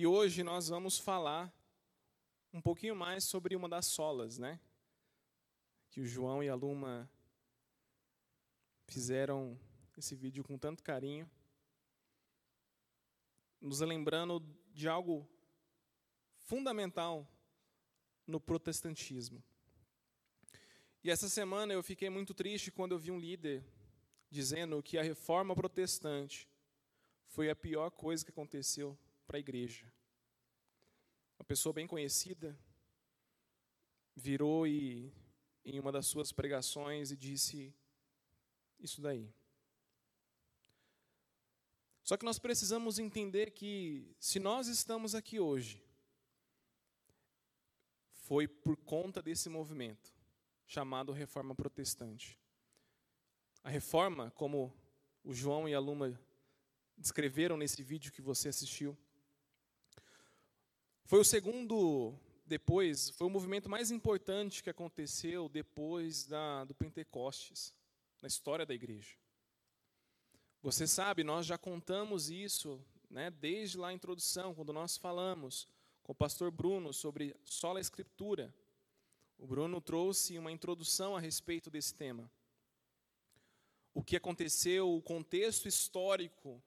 E hoje nós vamos falar um pouquinho mais sobre uma das solas, né? Que o João e a Luma fizeram esse vídeo com tanto carinho, nos lembrando de algo fundamental no protestantismo. E essa semana eu fiquei muito triste quando eu vi um líder dizendo que a reforma protestante foi a pior coisa que aconteceu para a igreja. Uma pessoa bem conhecida virou e em uma das suas pregações e disse isso daí. Só que nós precisamos entender que se nós estamos aqui hoje, foi por conta desse movimento chamado Reforma Protestante. A reforma, como o João e a Luma descreveram nesse vídeo que você assistiu, foi o segundo depois, foi o movimento mais importante que aconteceu depois da, do Pentecostes, na história da igreja. Você sabe, nós já contamos isso né, desde lá a introdução, quando nós falamos com o pastor Bruno sobre sola escritura. O Bruno trouxe uma introdução a respeito desse tema. O que aconteceu, o contexto histórico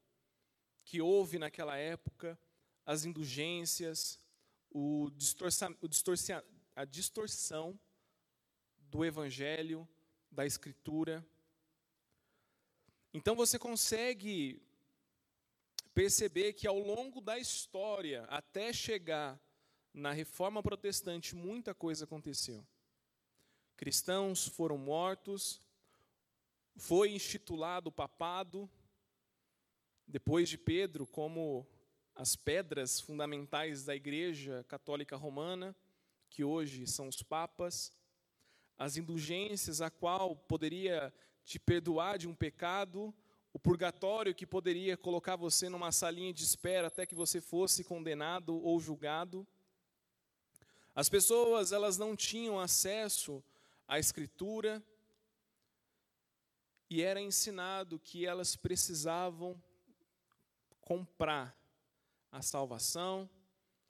que houve naquela época, as indulgências, o distorça, o distorcia, a distorção do evangelho, da escritura. Então você consegue perceber que ao longo da história, até chegar na reforma protestante, muita coisa aconteceu. Cristãos foram mortos, foi instituído o papado, depois de Pedro, como as pedras fundamentais da Igreja Católica Romana, que hoje são os papas, as indulgências a qual poderia te perdoar de um pecado, o purgatório que poderia colocar você numa salinha de espera até que você fosse condenado ou julgado. As pessoas, elas não tinham acesso à escritura e era ensinado que elas precisavam comprar a salvação,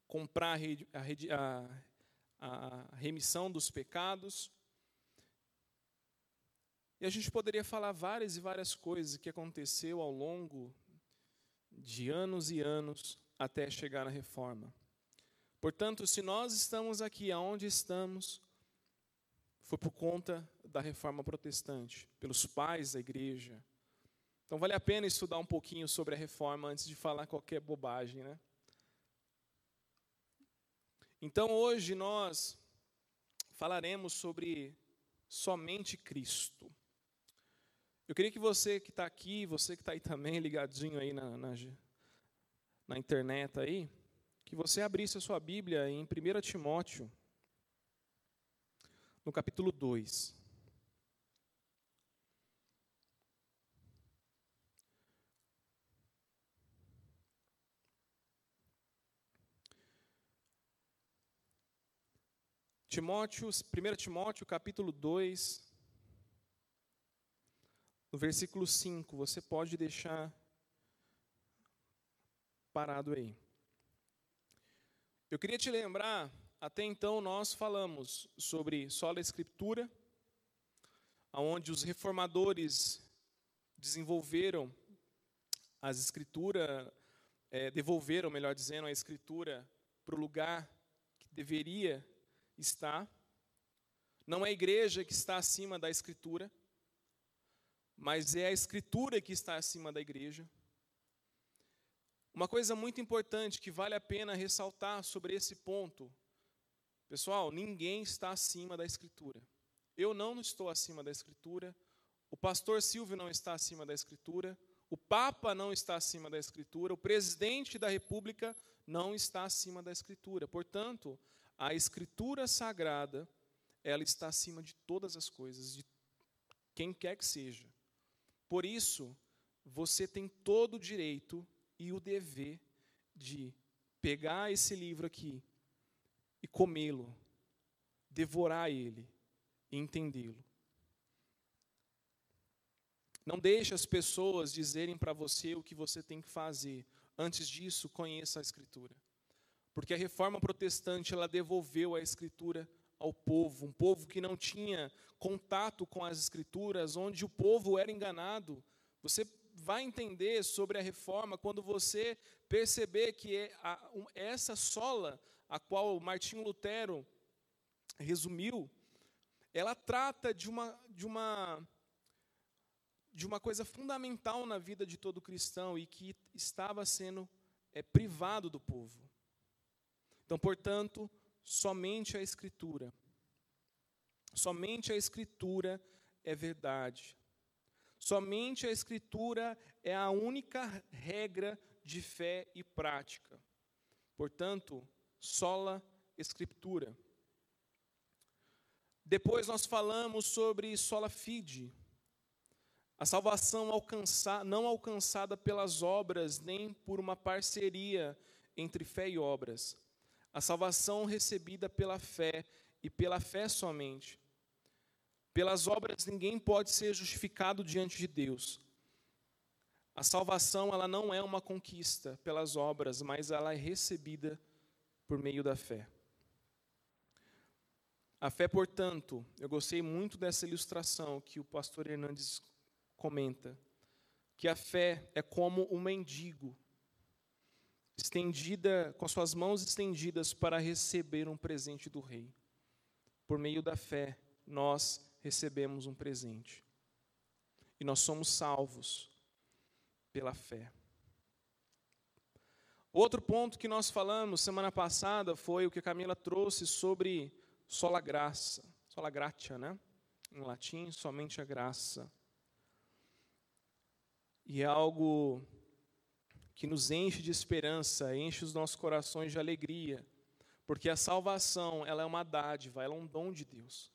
comprar a, a, a remissão dos pecados. E a gente poderia falar várias e várias coisas que aconteceu ao longo de anos e anos até chegar na reforma. Portanto, se nós estamos aqui aonde estamos, foi por conta da reforma protestante, pelos pais da igreja, então vale a pena estudar um pouquinho sobre a reforma antes de falar qualquer bobagem, né? Então hoje nós falaremos sobre somente Cristo. Eu queria que você que está aqui, você que está aí também ligadinho aí na, na, na internet aí, que você abrisse a sua Bíblia em 1 Timóteo, no capítulo 2. Timóteo, 1 Timóteo capítulo 2, no versículo 5, você pode deixar parado aí. Eu queria te lembrar, até então nós falamos sobre sola escritura, aonde os reformadores desenvolveram as escrituras, é, devolveram, melhor dizendo, a escritura para o lugar que deveria está. Não é a igreja que está acima da escritura, mas é a escritura que está acima da igreja. Uma coisa muito importante que vale a pena ressaltar sobre esse ponto, pessoal, ninguém está acima da escritura. Eu não estou acima da escritura, o pastor Silvio não está acima da escritura, o papa não está acima da escritura, o presidente da república não está acima da escritura. Portanto, a escritura sagrada, ela está acima de todas as coisas, de quem quer que seja. Por isso, você tem todo o direito e o dever de pegar esse livro aqui e comê-lo, devorar ele e entendê-lo. Não deixe as pessoas dizerem para você o que você tem que fazer. Antes disso, conheça a Escritura. Porque a reforma protestante ela devolveu a escritura ao povo, um povo que não tinha contato com as escrituras, onde o povo era enganado. Você vai entender sobre a reforma quando você perceber que é essa sola a qual Martinho Lutero resumiu, ela trata de uma, de uma de uma coisa fundamental na vida de todo cristão e que estava sendo é, privado do povo. Então, portanto, somente a Escritura. Somente a Escritura é verdade. Somente a Escritura é a única regra de fé e prática. Portanto, sola Escritura. Depois nós falamos sobre sola fide, a salvação não alcançada pelas obras, nem por uma parceria entre fé e obras. A salvação recebida pela fé e pela fé somente. Pelas obras ninguém pode ser justificado diante de Deus. A salvação ela não é uma conquista pelas obras, mas ela é recebida por meio da fé. A fé, portanto, eu gostei muito dessa ilustração que o pastor Hernandes comenta que a fé é como um mendigo, estendida com suas mãos estendidas para receber um presente do rei. Por meio da fé, nós recebemos um presente. E nós somos salvos pela fé. Outro ponto que nós falamos semana passada foi o que a Camila trouxe sobre sola graça, sola gratia, né? Em latim, somente a graça. E é algo que nos enche de esperança, enche os nossos corações de alegria, porque a salvação, ela é uma dádiva, ela é um dom de Deus.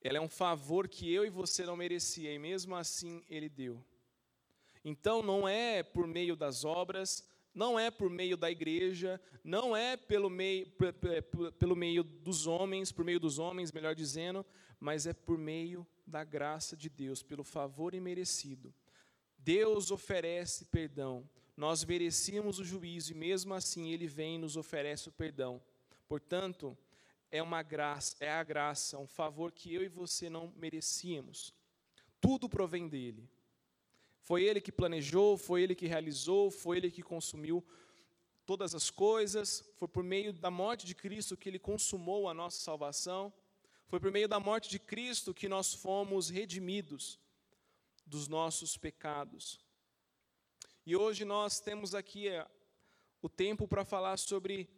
Ela é um favor que eu e você não merecia, e mesmo assim ele deu. Então não é por meio das obras, não é por meio da igreja, não é pelo meio, pelo meio dos homens, por meio dos homens, melhor dizendo, mas é por meio da graça de Deus, pelo favor imerecido. Deus oferece perdão. Nós merecíamos o juízo e mesmo assim ele vem e nos oferece o perdão. Portanto, é uma graça, é a graça, um favor que eu e você não merecíamos. Tudo provém dele. Foi ele que planejou, foi ele que realizou, foi ele que consumiu todas as coisas. Foi por meio da morte de Cristo que ele consumou a nossa salvação. Foi por meio da morte de Cristo que nós fomos redimidos dos nossos pecados. E hoje nós temos aqui é, o tempo para falar sobre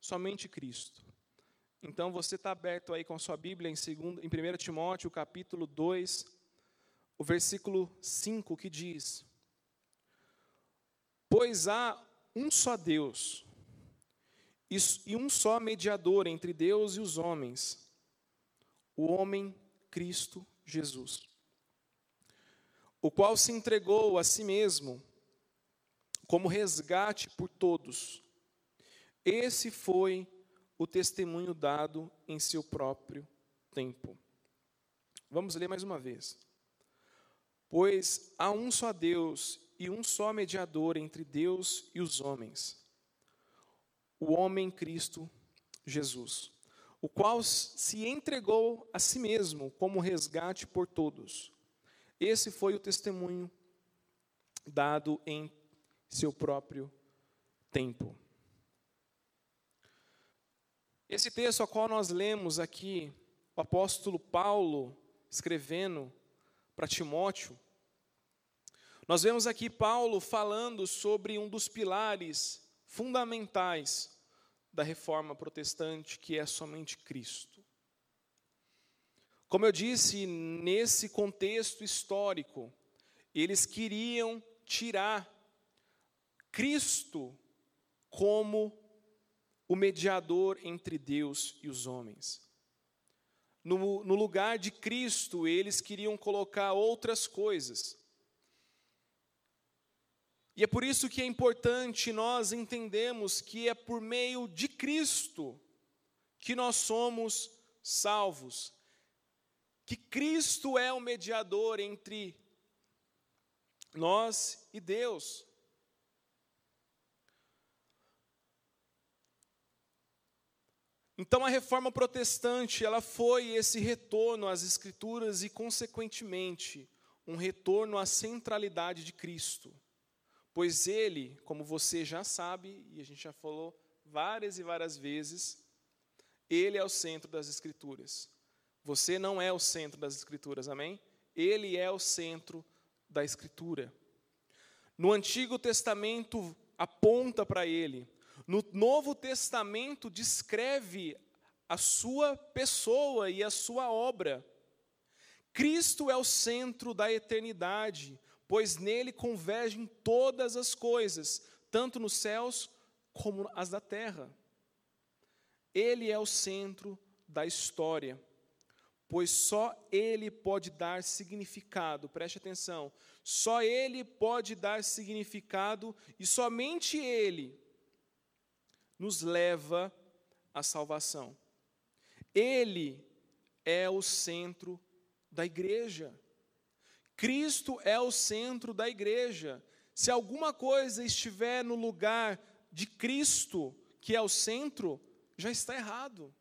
somente Cristo. Então você está aberto aí com a sua Bíblia em, segundo, em 1 Timóteo, capítulo 2, o versículo 5, que diz: Pois há um só Deus, e um só mediador entre Deus e os homens, o homem Cristo Jesus, o qual se entregou a si mesmo como resgate por todos. Esse foi o testemunho dado em seu próprio tempo. Vamos ler mais uma vez. Pois há um só Deus e um só mediador entre Deus e os homens, o homem Cristo Jesus o qual se entregou a si mesmo como resgate por todos. Esse foi o testemunho dado em seu próprio tempo. Esse texto ao qual nós lemos aqui, o apóstolo Paulo escrevendo para Timóteo, nós vemos aqui Paulo falando sobre um dos pilares fundamentais da reforma protestante, que é somente Cristo. Como eu disse, nesse contexto histórico, eles queriam tirar Cristo como o mediador entre Deus e os homens. No, no, lugar de Cristo, eles queriam colocar outras coisas. E é por isso que é importante nós entendemos que é por meio de Cristo que nós somos salvos. Que Cristo é o mediador entre nós e Deus. Então a reforma protestante, ela foi esse retorno às escrituras e consequentemente um retorno à centralidade de Cristo. Pois ele, como você já sabe, e a gente já falou várias e várias vezes, ele é o centro das escrituras. Você não é o centro das escrituras, amém? Ele é o centro da escritura. No Antigo Testamento aponta para ele. No Novo Testamento descreve a sua pessoa e a sua obra. Cristo é o centro da eternidade, pois nele convergem todas as coisas, tanto nos céus como as da terra. Ele é o centro da história, pois só ele pode dar significado, preste atenção, só ele pode dar significado e somente ele nos leva à salvação. Ele é o centro da igreja. Cristo é o centro da igreja. Se alguma coisa estiver no lugar de Cristo, que é o centro, já está errado.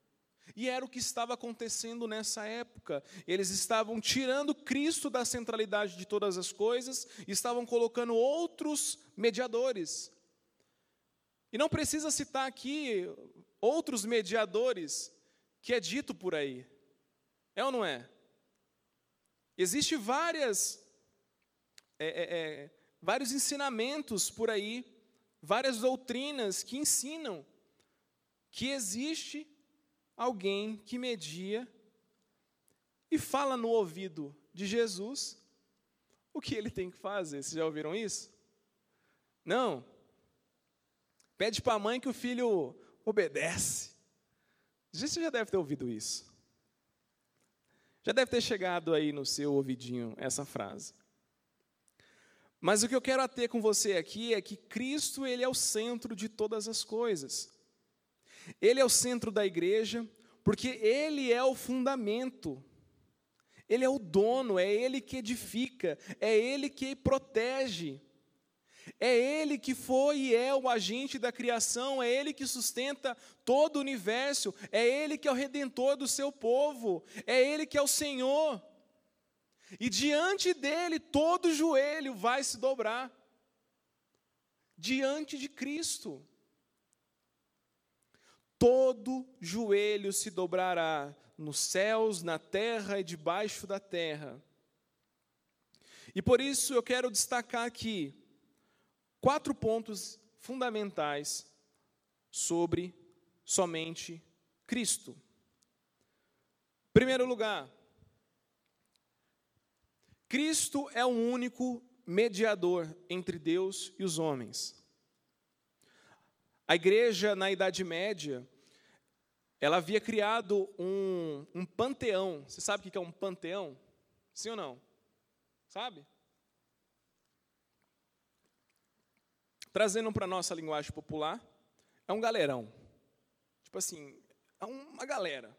E era o que estava acontecendo nessa época. Eles estavam tirando Cristo da centralidade de todas as coisas e estavam colocando outros mediadores. E não precisa citar aqui outros mediadores que é dito por aí. É ou não é? Existem várias, é, é, é, vários ensinamentos por aí, várias doutrinas que ensinam que existe alguém que media e fala no ouvido de Jesus o que ele tem que fazer. Vocês já ouviram isso? Não. Pede para a mãe que o filho obedece. Você já deve ter ouvido isso. Já deve ter chegado aí no seu ouvidinho essa frase. Mas o que eu quero ater com você aqui é que Cristo ele é o centro de todas as coisas. Ele é o centro da igreja, porque ele é o fundamento. Ele é o dono, é ele que edifica, é ele que protege. É Ele que foi e é o agente da criação, é Ele que sustenta todo o universo, é Ele que é o redentor do seu povo, é Ele que é o Senhor. E diante dele todo joelho vai se dobrar. Diante de Cristo. Todo joelho se dobrará nos céus, na terra e debaixo da terra. E por isso eu quero destacar aqui quatro pontos fundamentais sobre somente Cristo. Primeiro lugar, Cristo é o único mediador entre Deus e os homens. A igreja, na Idade Média, ela havia criado um, um panteão. Você sabe o que é um panteão? Sim ou não? Sabe? Trazendo para a nossa linguagem popular, é um galerão. Tipo assim, é uma galera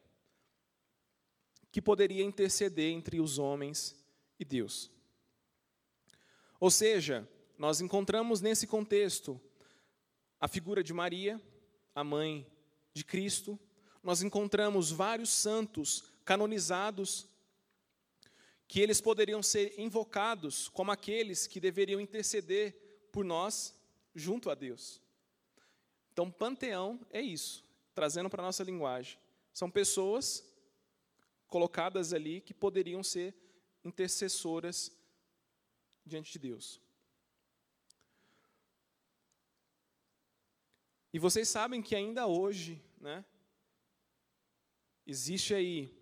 que poderia interceder entre os homens e Deus. Ou seja, nós encontramos nesse contexto a figura de Maria, a mãe de Cristo, nós encontramos vários santos canonizados que eles poderiam ser invocados como aqueles que deveriam interceder por nós junto a Deus. Então, panteão é isso, trazendo para a nossa linguagem. São pessoas colocadas ali que poderiam ser intercessoras diante de Deus. E vocês sabem que ainda hoje, né, existe aí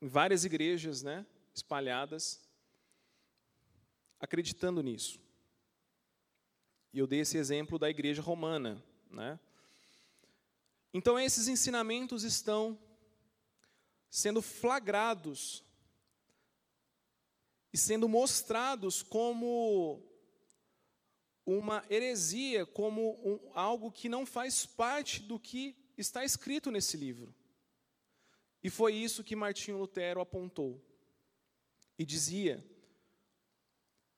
várias igrejas, né, espalhadas, acreditando nisso. E eu dei esse exemplo da igreja romana. Né? Então, esses ensinamentos estão sendo flagrados e sendo mostrados como uma heresia, como um, algo que não faz parte do que está escrito nesse livro. E foi isso que Martinho Lutero apontou. E dizia,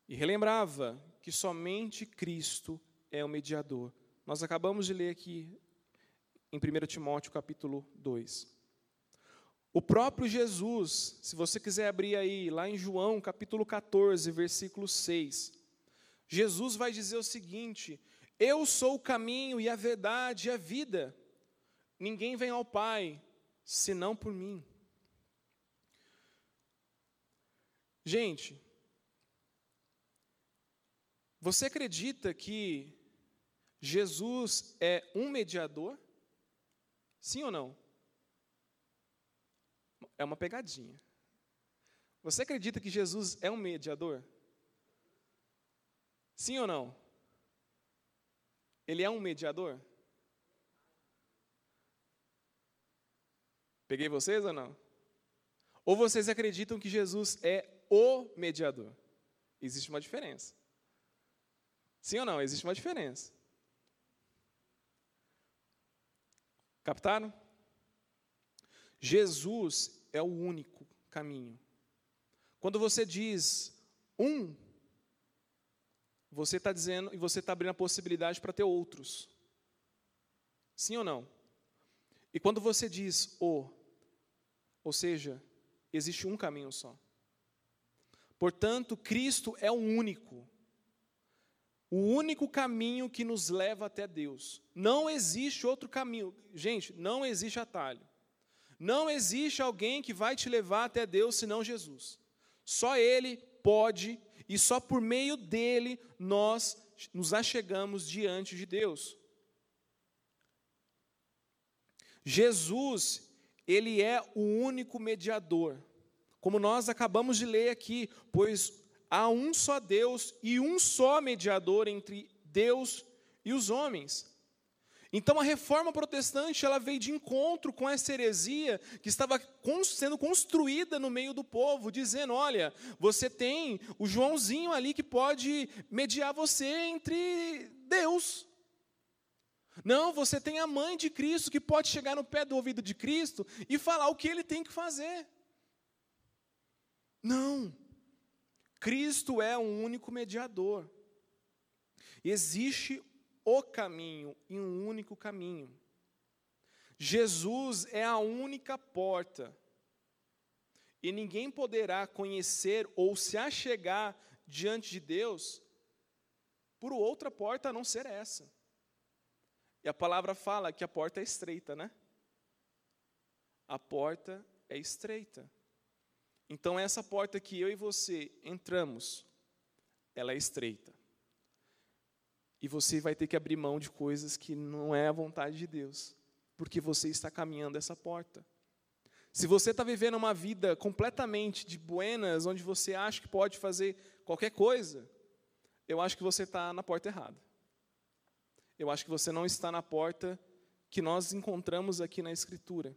e relembrava que somente Cristo é o mediador. Nós acabamos de ler aqui em 1 Timóteo capítulo 2. O próprio Jesus, se você quiser abrir aí, lá em João capítulo 14, versículo 6, Jesus vai dizer o seguinte: Eu sou o caminho e a verdade e a vida. Ninguém vem ao Pai senão por mim. Gente, você acredita que Jesus é um mediador? Sim ou não? É uma pegadinha. Você acredita que Jesus é um mediador? Sim ou não? Ele é um mediador? Peguei vocês ou não? Ou vocês acreditam que Jesus é o mediador? Existe uma diferença. Sim ou não? Existe uma diferença. Captaram? Jesus é o único caminho. Quando você diz um, você está dizendo e você está abrindo a possibilidade para ter outros. Sim ou não? E quando você diz o, ou seja, existe um caminho só. Portanto, Cristo é o único. O único caminho que nos leva até Deus. Não existe outro caminho. Gente, não existe atalho. Não existe alguém que vai te levar até Deus senão Jesus. Só Ele pode e só por meio dele nós nos achegamos diante de Deus. Jesus, ele é o único mediador. Como nós acabamos de ler aqui, pois há um só Deus e um só mediador entre Deus e os homens. Então a reforma protestante ela veio de encontro com essa heresia que estava sendo construída no meio do povo, dizendo: olha, você tem o Joãozinho ali que pode mediar você entre Deus. Não, você tem a mãe de Cristo que pode chegar no pé do ouvido de Cristo e falar o que ele tem que fazer. Não. Cristo é um único mediador. Existe o caminho e um único caminho. Jesus é a única porta. E ninguém poderá conhecer ou se achegar diante de Deus por outra porta a não ser essa. E a palavra fala que a porta é estreita, né? A porta é estreita. Então, essa porta que eu e você entramos, ela é estreita. E você vai ter que abrir mão de coisas que não é a vontade de Deus, porque você está caminhando essa porta. Se você está vivendo uma vida completamente de buenas, onde você acha que pode fazer qualquer coisa, eu acho que você está na porta errada. Eu acho que você não está na porta que nós encontramos aqui na Escritura.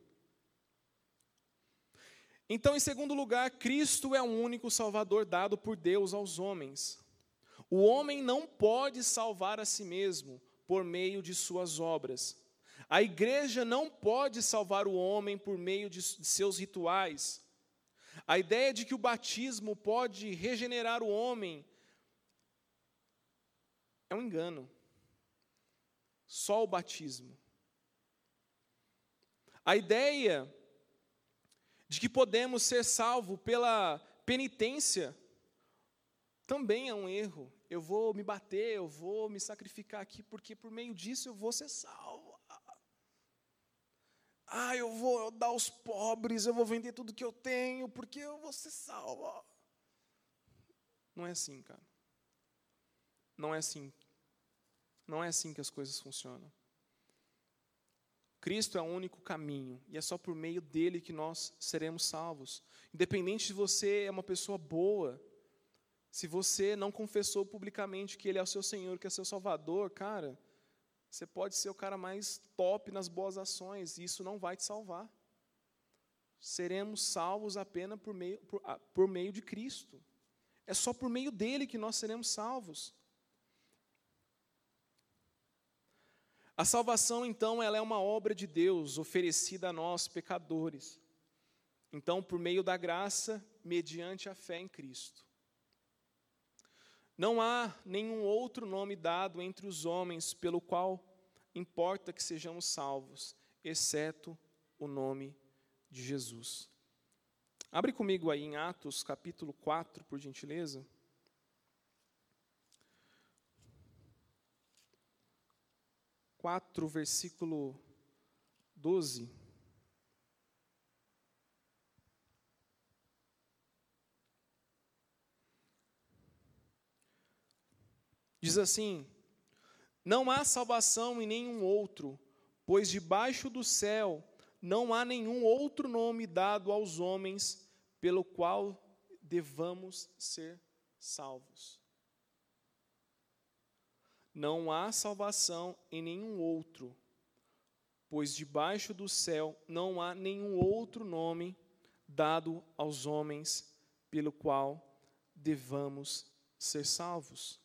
Então, em segundo lugar, Cristo é o único Salvador dado por Deus aos homens. O homem não pode salvar a si mesmo por meio de suas obras. A igreja não pode salvar o homem por meio de seus rituais. A ideia de que o batismo pode regenerar o homem é um engano. Só o batismo. A ideia de que podemos ser salvos pela penitência, também é um erro. Eu vou me bater, eu vou me sacrificar aqui, porque por meio disso eu vou ser salvo. Ah, eu vou dar aos pobres, eu vou vender tudo que eu tenho, porque eu vou ser salvo. Não é assim, cara. Não é assim. Não é assim que as coisas funcionam. Cristo é o único caminho e é só por meio dele que nós seremos salvos. Independente se você é uma pessoa boa, se você não confessou publicamente que ele é o seu Senhor, que é seu Salvador, cara, você pode ser o cara mais top nas boas ações e isso não vai te salvar. Seremos salvos apenas por meio, por, ah, por meio de Cristo. É só por meio dele que nós seremos salvos. A salvação, então, ela é uma obra de Deus oferecida a nós, pecadores. Então, por meio da graça, mediante a fé em Cristo. Não há nenhum outro nome dado entre os homens pelo qual importa que sejamos salvos, exceto o nome de Jesus. Abre comigo aí em Atos capítulo 4, por gentileza. Quatro, versículo 12. Diz assim: Não há salvação em nenhum outro, pois debaixo do céu não há nenhum outro nome dado aos homens pelo qual devamos ser salvos. Não há salvação em nenhum outro, pois debaixo do céu não há nenhum outro nome dado aos homens pelo qual devamos ser salvos.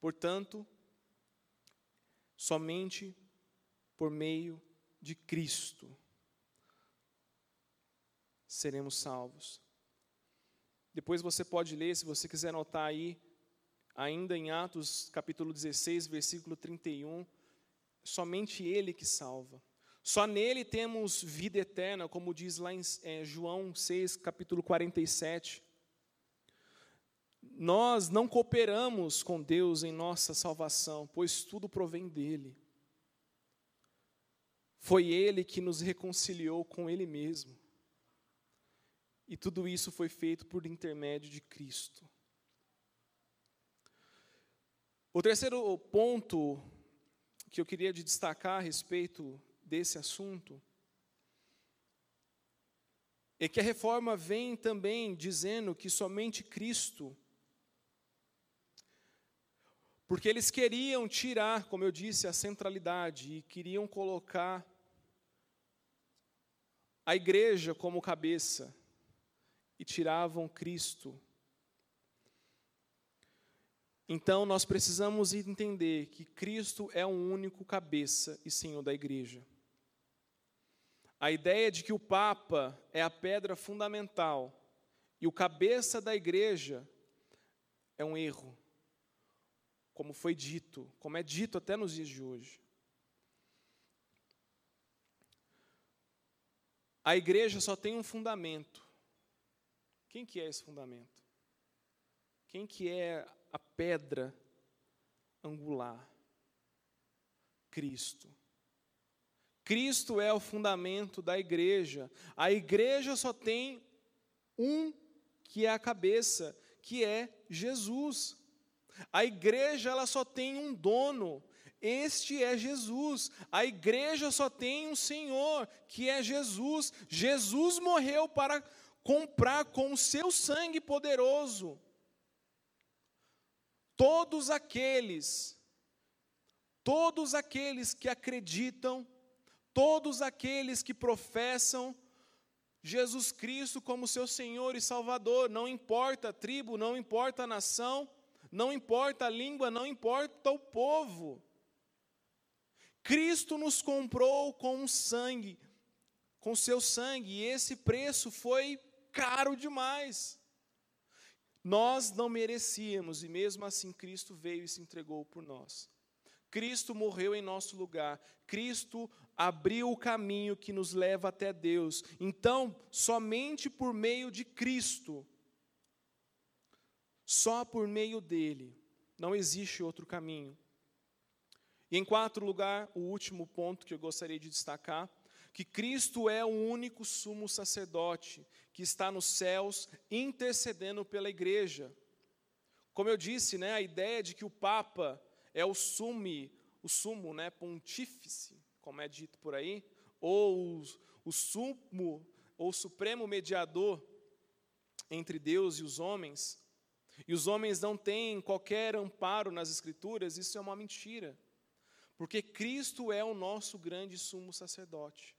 Portanto, somente por meio de Cristo seremos salvos. Depois você pode ler, se você quiser anotar aí, ainda em Atos capítulo 16, versículo 31, somente Ele que salva. Só nele temos vida eterna, como diz lá em é, João 6, capítulo 47. Nós não cooperamos com Deus em nossa salvação, pois tudo provém dele. Foi ele que nos reconciliou com ele mesmo. E tudo isso foi feito por intermédio de Cristo. O terceiro ponto que eu queria destacar a respeito desse assunto é que a reforma vem também dizendo que somente Cristo porque eles queriam tirar, como eu disse, a centralidade e queriam colocar a igreja como cabeça e tiravam Cristo. Então nós precisamos entender que Cristo é o único cabeça e Senhor da igreja. A ideia de que o Papa é a pedra fundamental e o cabeça da igreja é um erro como foi dito, como é dito até nos dias de hoje. A igreja só tem um fundamento. Quem que é esse fundamento? Quem que é a pedra angular? Cristo. Cristo é o fundamento da igreja. A igreja só tem um que é a cabeça, que é Jesus. A igreja ela só tem um dono, este é Jesus. A igreja só tem um Senhor, que é Jesus. Jesus morreu para comprar com o seu sangue poderoso todos aqueles todos aqueles que acreditam, todos aqueles que professam Jesus Cristo como seu Senhor e Salvador, não importa a tribo, não importa a nação, não importa a língua, não importa o povo. Cristo nos comprou com sangue, com seu sangue, e esse preço foi caro demais. Nós não merecíamos, e mesmo assim Cristo veio e se entregou por nós. Cristo morreu em nosso lugar. Cristo abriu o caminho que nos leva até Deus. Então, somente por meio de Cristo só por meio dele. Não existe outro caminho. E em quarto lugar, o último ponto que eu gostaria de destacar, que Cristo é o único sumo sacerdote que está nos céus intercedendo pela igreja. Como eu disse, né, a ideia de que o Papa é o sume, o sumo, né, pontífice, como é dito por aí, ou o, o sumo ou supremo mediador entre Deus e os homens, e os homens não têm qualquer amparo nas Escrituras, isso é uma mentira. Porque Cristo é o nosso grande sumo sacerdote.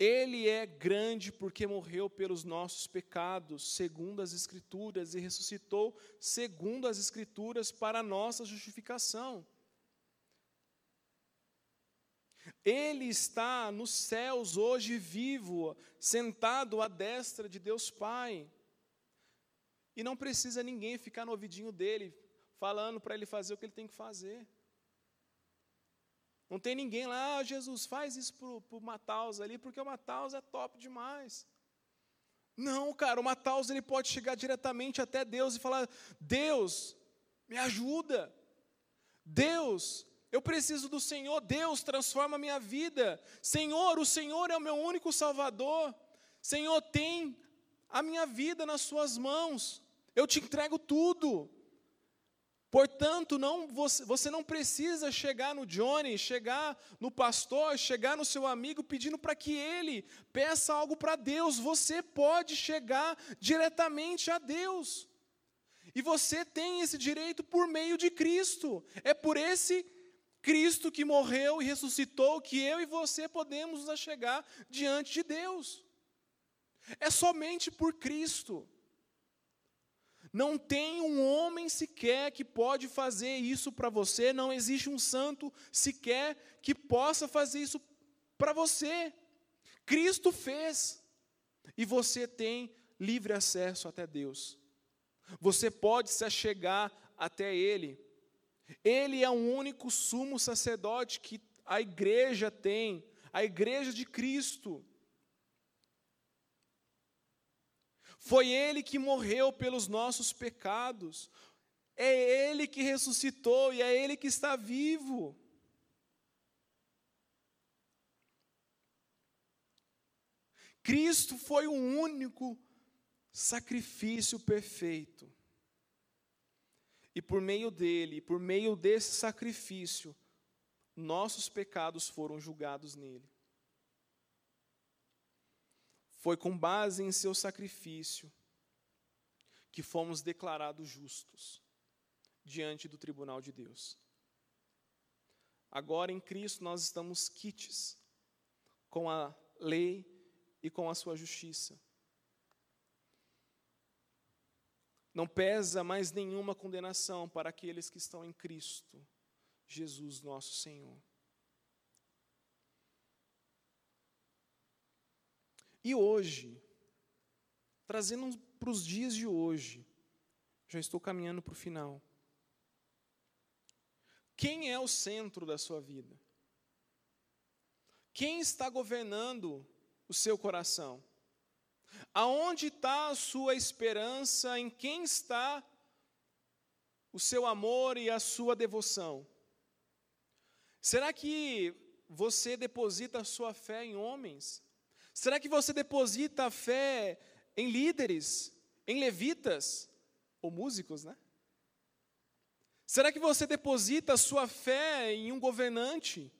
Ele é grande porque morreu pelos nossos pecados, segundo as Escrituras, e ressuscitou, segundo as Escrituras, para nossa justificação. Ele está nos céus hoje vivo, sentado à destra de Deus Pai. E não precisa ninguém ficar no ouvidinho dele, falando para ele fazer o que ele tem que fazer. Não tem ninguém lá, ah, Jesus, faz isso para o Mataus ali, porque o Mataus é top demais. Não, cara, o Mataus ele pode chegar diretamente até Deus e falar: Deus, me ajuda. Deus, eu preciso do Senhor. Deus, transforma a minha vida. Senhor, o Senhor é o meu único Salvador. Senhor, tem a minha vida nas Suas mãos. Eu te entrego tudo. Portanto, não, você, você não precisa chegar no Johnny, chegar no pastor, chegar no seu amigo pedindo para que ele peça algo para Deus. Você pode chegar diretamente a Deus. E você tem esse direito por meio de Cristo. É por esse Cristo que morreu e ressuscitou que eu e você podemos nos chegar diante de Deus. É somente por Cristo. Não tem um homem sequer que pode fazer isso para você, não existe um santo sequer que possa fazer isso para você. Cristo fez, e você tem livre acesso até Deus. Você pode se achegar até Ele. Ele é o único sumo sacerdote que a igreja tem, a igreja de Cristo. Foi Ele que morreu pelos nossos pecados. É Ele que ressuscitou e é Ele que está vivo. Cristo foi o único sacrifício perfeito. E por meio dele, por meio desse sacrifício, nossos pecados foram julgados nele. Foi com base em seu sacrifício que fomos declarados justos diante do tribunal de Deus. Agora em Cristo nós estamos quites com a lei e com a sua justiça. Não pesa mais nenhuma condenação para aqueles que estão em Cristo, Jesus nosso Senhor. E hoje, trazendo para os dias de hoje, já estou caminhando para o final. Quem é o centro da sua vida? Quem está governando o seu coração? Aonde está a sua esperança? Em quem está o seu amor e a sua devoção? Será que você deposita a sua fé em homens? Será que você deposita a fé em líderes, em levitas ou músicos, né? Será que você deposita a sua fé em um governante?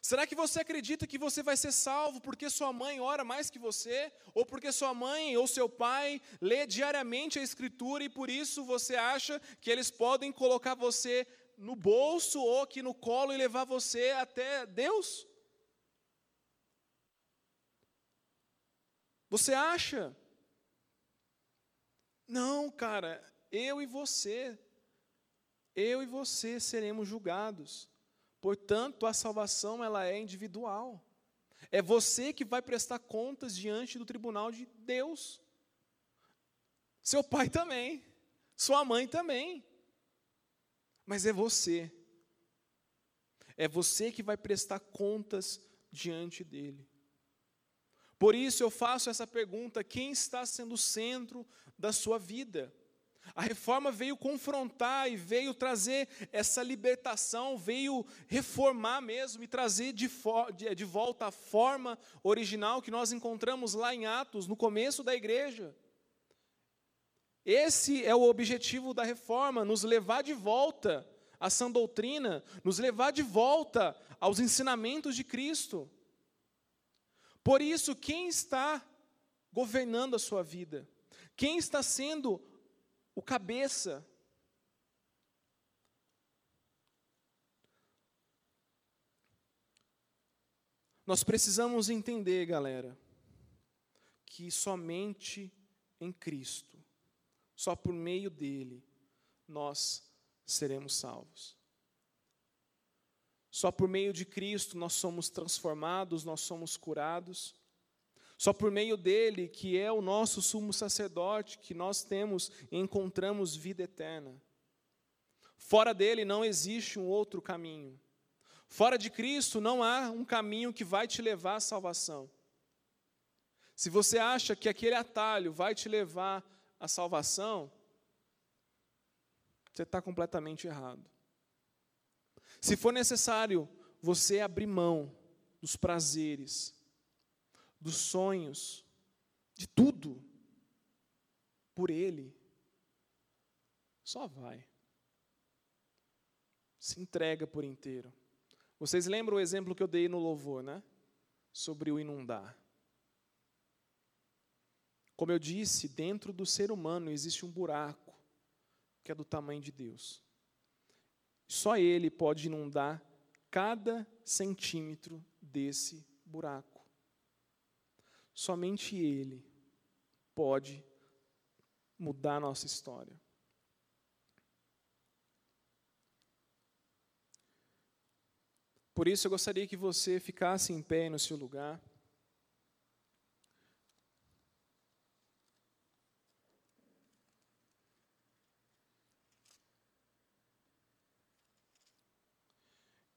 Será que você acredita que você vai ser salvo porque sua mãe ora mais que você? Ou porque sua mãe ou seu pai lê diariamente a Escritura e por isso você acha que eles podem colocar você no bolso ou aqui no colo e levar você até Deus? Você acha? Não, cara, eu e você, eu e você seremos julgados. Portanto, a salvação ela é individual. É você que vai prestar contas diante do tribunal de Deus. Seu pai também, sua mãe também mas é você. É você que vai prestar contas diante dele. Por isso eu faço essa pergunta: quem está sendo o centro da sua vida? A reforma veio confrontar e veio trazer essa libertação, veio reformar mesmo e trazer de, de, de, volta a forma original que nós encontramos lá em Atos, no começo da igreja. Esse é o objetivo da reforma, nos levar de volta à sã doutrina, nos levar de volta aos ensinamentos de Cristo. Por isso, quem está governando a sua vida? Quem está sendo o cabeça? Nós precisamos entender, galera, que somente em Cristo só por meio dele nós seremos salvos. Só por meio de Cristo nós somos transformados, nós somos curados. Só por meio dele, que é o nosso sumo sacerdote, que nós temos e encontramos vida eterna. Fora dele não existe um outro caminho. Fora de Cristo não há um caminho que vai te levar à salvação. Se você acha que aquele atalho vai te levar à salvação, você está completamente errado. Se for necessário você abrir mão dos prazeres, dos sonhos, de tudo, por Ele, só vai. Se entrega por inteiro. Vocês lembram o exemplo que eu dei no louvor, né? Sobre o inundar. Como eu disse, dentro do ser humano existe um buraco que é do tamanho de Deus. Só Ele pode inundar cada centímetro desse buraco. Somente Ele pode mudar a nossa história. Por isso eu gostaria que você ficasse em pé no seu lugar.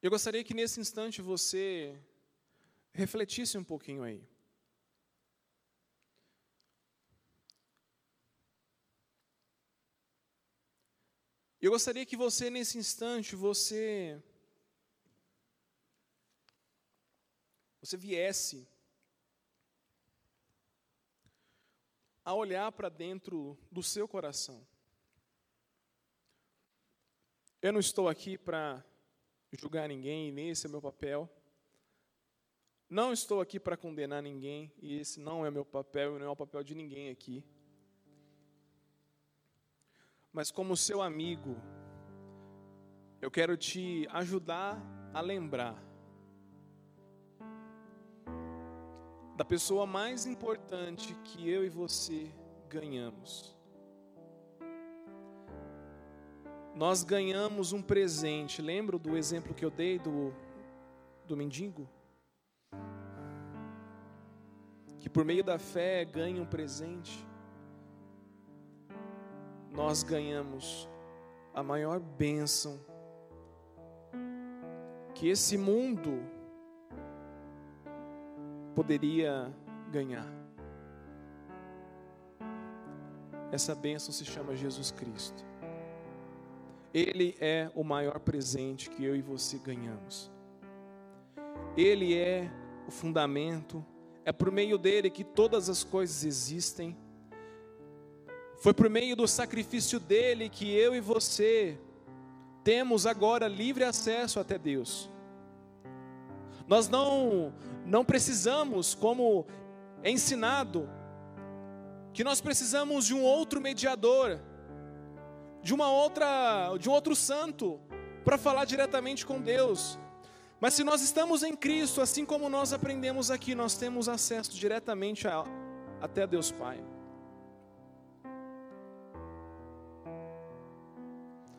Eu gostaria que nesse instante você refletisse um pouquinho aí. Eu gostaria que você nesse instante você você viesse a olhar para dentro do seu coração. Eu não estou aqui para julgar ninguém, nem esse é meu papel. Não estou aqui para condenar ninguém, e esse não é meu papel, e não é o papel de ninguém aqui. Mas como seu amigo, eu quero te ajudar a lembrar da pessoa mais importante que eu e você ganhamos. Nós ganhamos um presente. Lembra do exemplo que eu dei do, do mendigo? Que por meio da fé ganha um presente. Nós ganhamos a maior bênção que esse mundo poderia ganhar. Essa bênção se chama Jesus Cristo. Ele é o maior presente que eu e você ganhamos. Ele é o fundamento, é por meio dele que todas as coisas existem. Foi por meio do sacrifício dele que eu e você temos agora livre acesso até Deus. Nós não não precisamos, como é ensinado, que nós precisamos de um outro mediador de uma outra, de um outro santo para falar diretamente com Deus. Mas se nós estamos em Cristo, assim como nós aprendemos aqui, nós temos acesso diretamente a, até Deus Pai.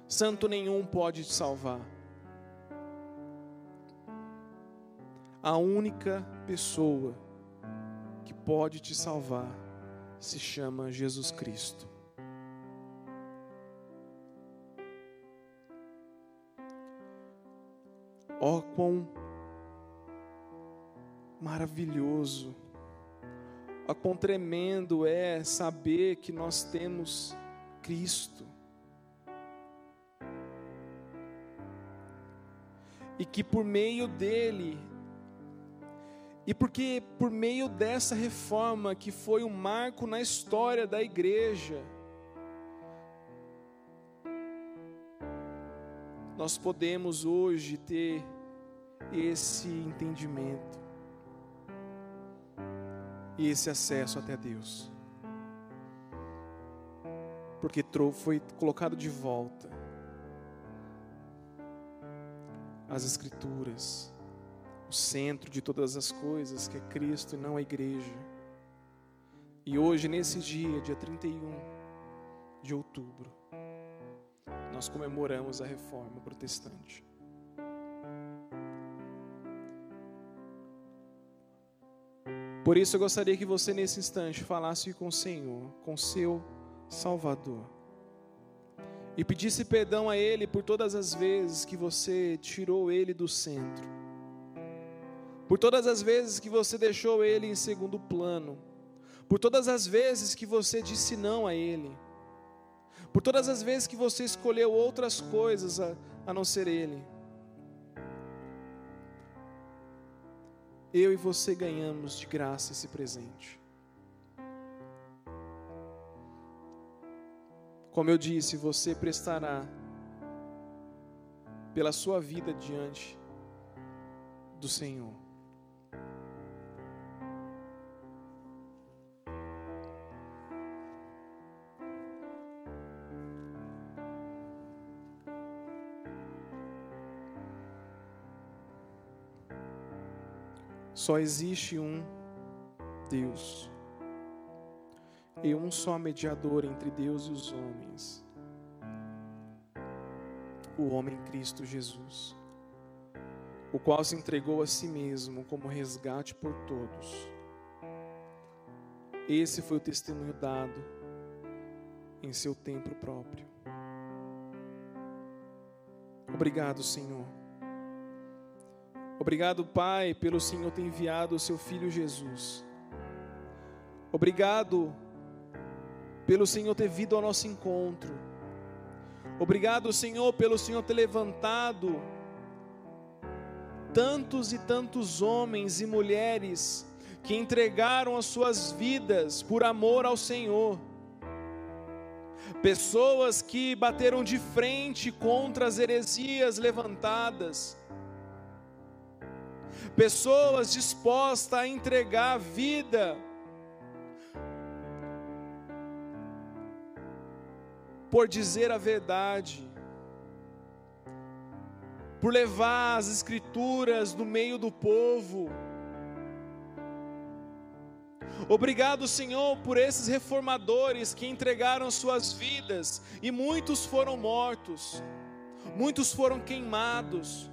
Santo nenhum pode te salvar. A única pessoa que pode te salvar se chama Jesus Cristo. Ó oh, quão maravilhoso, ó oh, quão tremendo é saber que nós temos Cristo. E que por meio dele, e porque por meio dessa reforma que foi um marco na história da igreja, nós podemos hoje ter esse entendimento e esse acesso até Deus. Porque foi colocado de volta as Escrituras, o centro de todas as coisas, que é Cristo e não a igreja. E hoje, nesse dia, dia 31 de outubro, nós comemoramos a reforma protestante. Por isso eu gostaria que você nesse instante falasse com o Senhor, com seu Salvador. e pedisse perdão a Ele por todas as vezes que você tirou Ele do centro, por todas as vezes que você deixou Ele em segundo plano, por todas as vezes que você disse não a Ele, por todas as vezes que você escolheu outras coisas a, a não ser Ele. Eu e você ganhamos de graça esse presente. Como eu disse, você prestará pela sua vida diante do Senhor. Só existe um Deus e um só mediador entre Deus e os homens, o homem Cristo Jesus, o qual se entregou a si mesmo como resgate por todos. Esse foi o testemunho dado em seu tempo próprio. Obrigado, Senhor. Obrigado, Pai, pelo Senhor ter enviado o seu filho Jesus. Obrigado pelo Senhor ter vindo ao nosso encontro. Obrigado, Senhor, pelo Senhor ter levantado tantos e tantos homens e mulheres que entregaram as suas vidas por amor ao Senhor. Pessoas que bateram de frente contra as heresias levantadas. Pessoas dispostas a entregar a vida por dizer a verdade, por levar as Escrituras no meio do povo. Obrigado, Senhor, por esses reformadores que entregaram suas vidas e muitos foram mortos, muitos foram queimados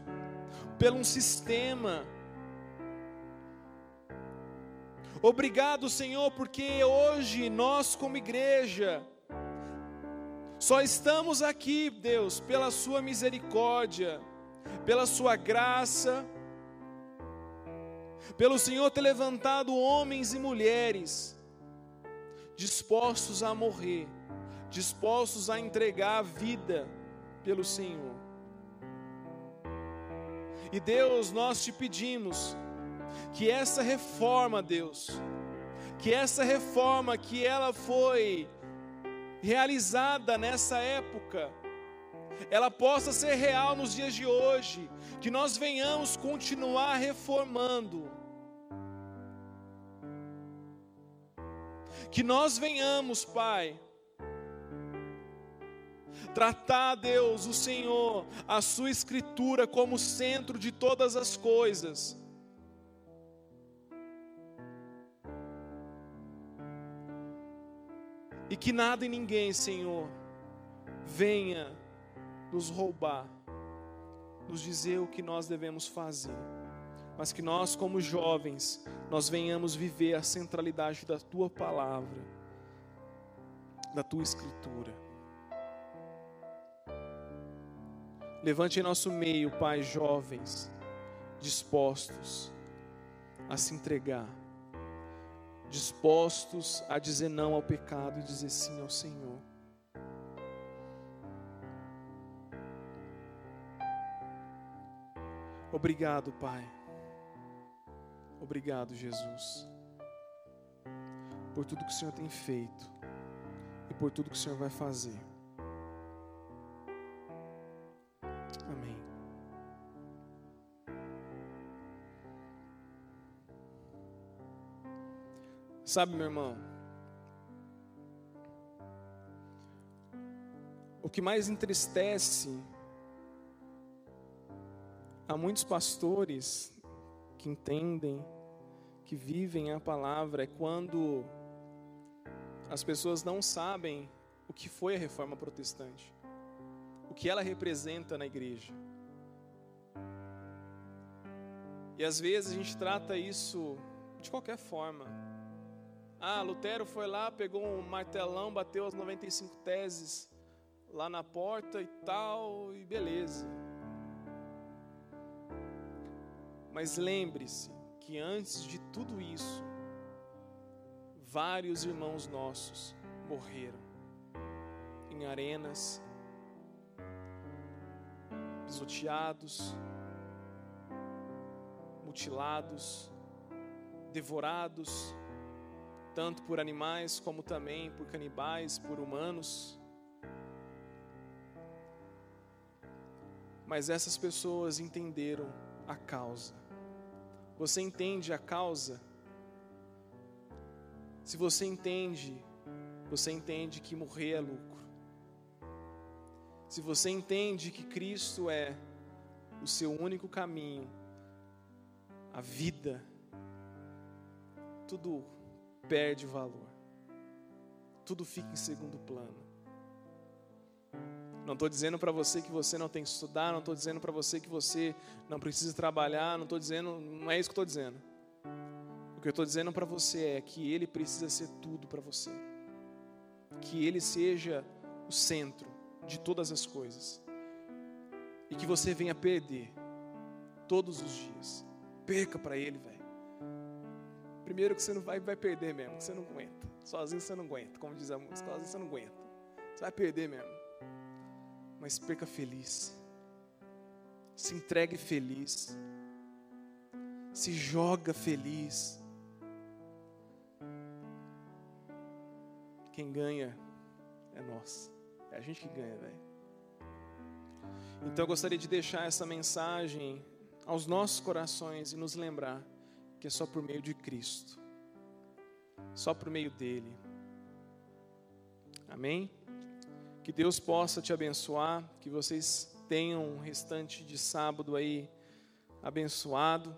pelo um sistema. Obrigado, Senhor, porque hoje nós, como igreja, só estamos aqui, Deus, pela Sua misericórdia, pela Sua graça, pelo Senhor ter levantado homens e mulheres dispostos a morrer, dispostos a entregar a vida pelo Senhor. E Deus, nós te pedimos que essa reforma, Deus, que essa reforma que ela foi realizada nessa época, ela possa ser real nos dias de hoje, que nós venhamos continuar reformando, que nós venhamos, Pai, tratar, Deus, o Senhor, a Sua Escritura como centro de todas as coisas E que nada e ninguém, Senhor, venha nos roubar, nos dizer o que nós devemos fazer, mas que nós, como jovens, nós venhamos viver a centralidade da tua palavra, da tua escritura. Levante em nosso meio, Pai, jovens, dispostos a se entregar dispostos a dizer não ao pecado e dizer sim ao Senhor. Obrigado, Pai. Obrigado, Jesus, por tudo que o Senhor tem feito e por tudo que o Senhor vai fazer. Sabe, meu irmão, o que mais entristece a muitos pastores que entendem, que vivem a palavra, é quando as pessoas não sabem o que foi a reforma protestante, o que ela representa na igreja. E às vezes a gente trata isso de qualquer forma. Ah, Lutero foi lá, pegou um martelão, bateu as 95 teses lá na porta e tal, e beleza. Mas lembre-se que antes de tudo isso, vários irmãos nossos morreram em arenas, pisoteados, mutilados, devorados, tanto por animais como também por canibais, por humanos. Mas essas pessoas entenderam a causa. Você entende a causa? Se você entende, você entende que morrer é lucro. Se você entende que Cristo é o seu único caminho, a vida, tudo perde valor. Tudo fica em segundo plano. Não estou dizendo para você que você não tem que estudar, não estou dizendo para você que você não precisa trabalhar, não estou dizendo, não é isso que estou dizendo. O que eu estou dizendo para você é que Ele precisa ser tudo para você, que Ele seja o centro de todas as coisas e que você venha perder todos os dias. Perca para Ele, velho. Primeiro que você não vai, vai perder mesmo, que você não aguenta. Sozinho você não aguenta, como diz a música, sozinho você não aguenta. Você vai perder mesmo mas perca feliz. Se entregue feliz. Se joga feliz. Quem ganha é nós. É a gente que ganha, velho. Então eu gostaria de deixar essa mensagem aos nossos corações e nos lembrar que é só por meio de Cristo. Só por meio dele. Amém? Que Deus possa te abençoar, que vocês tenham um restante de sábado aí abençoado.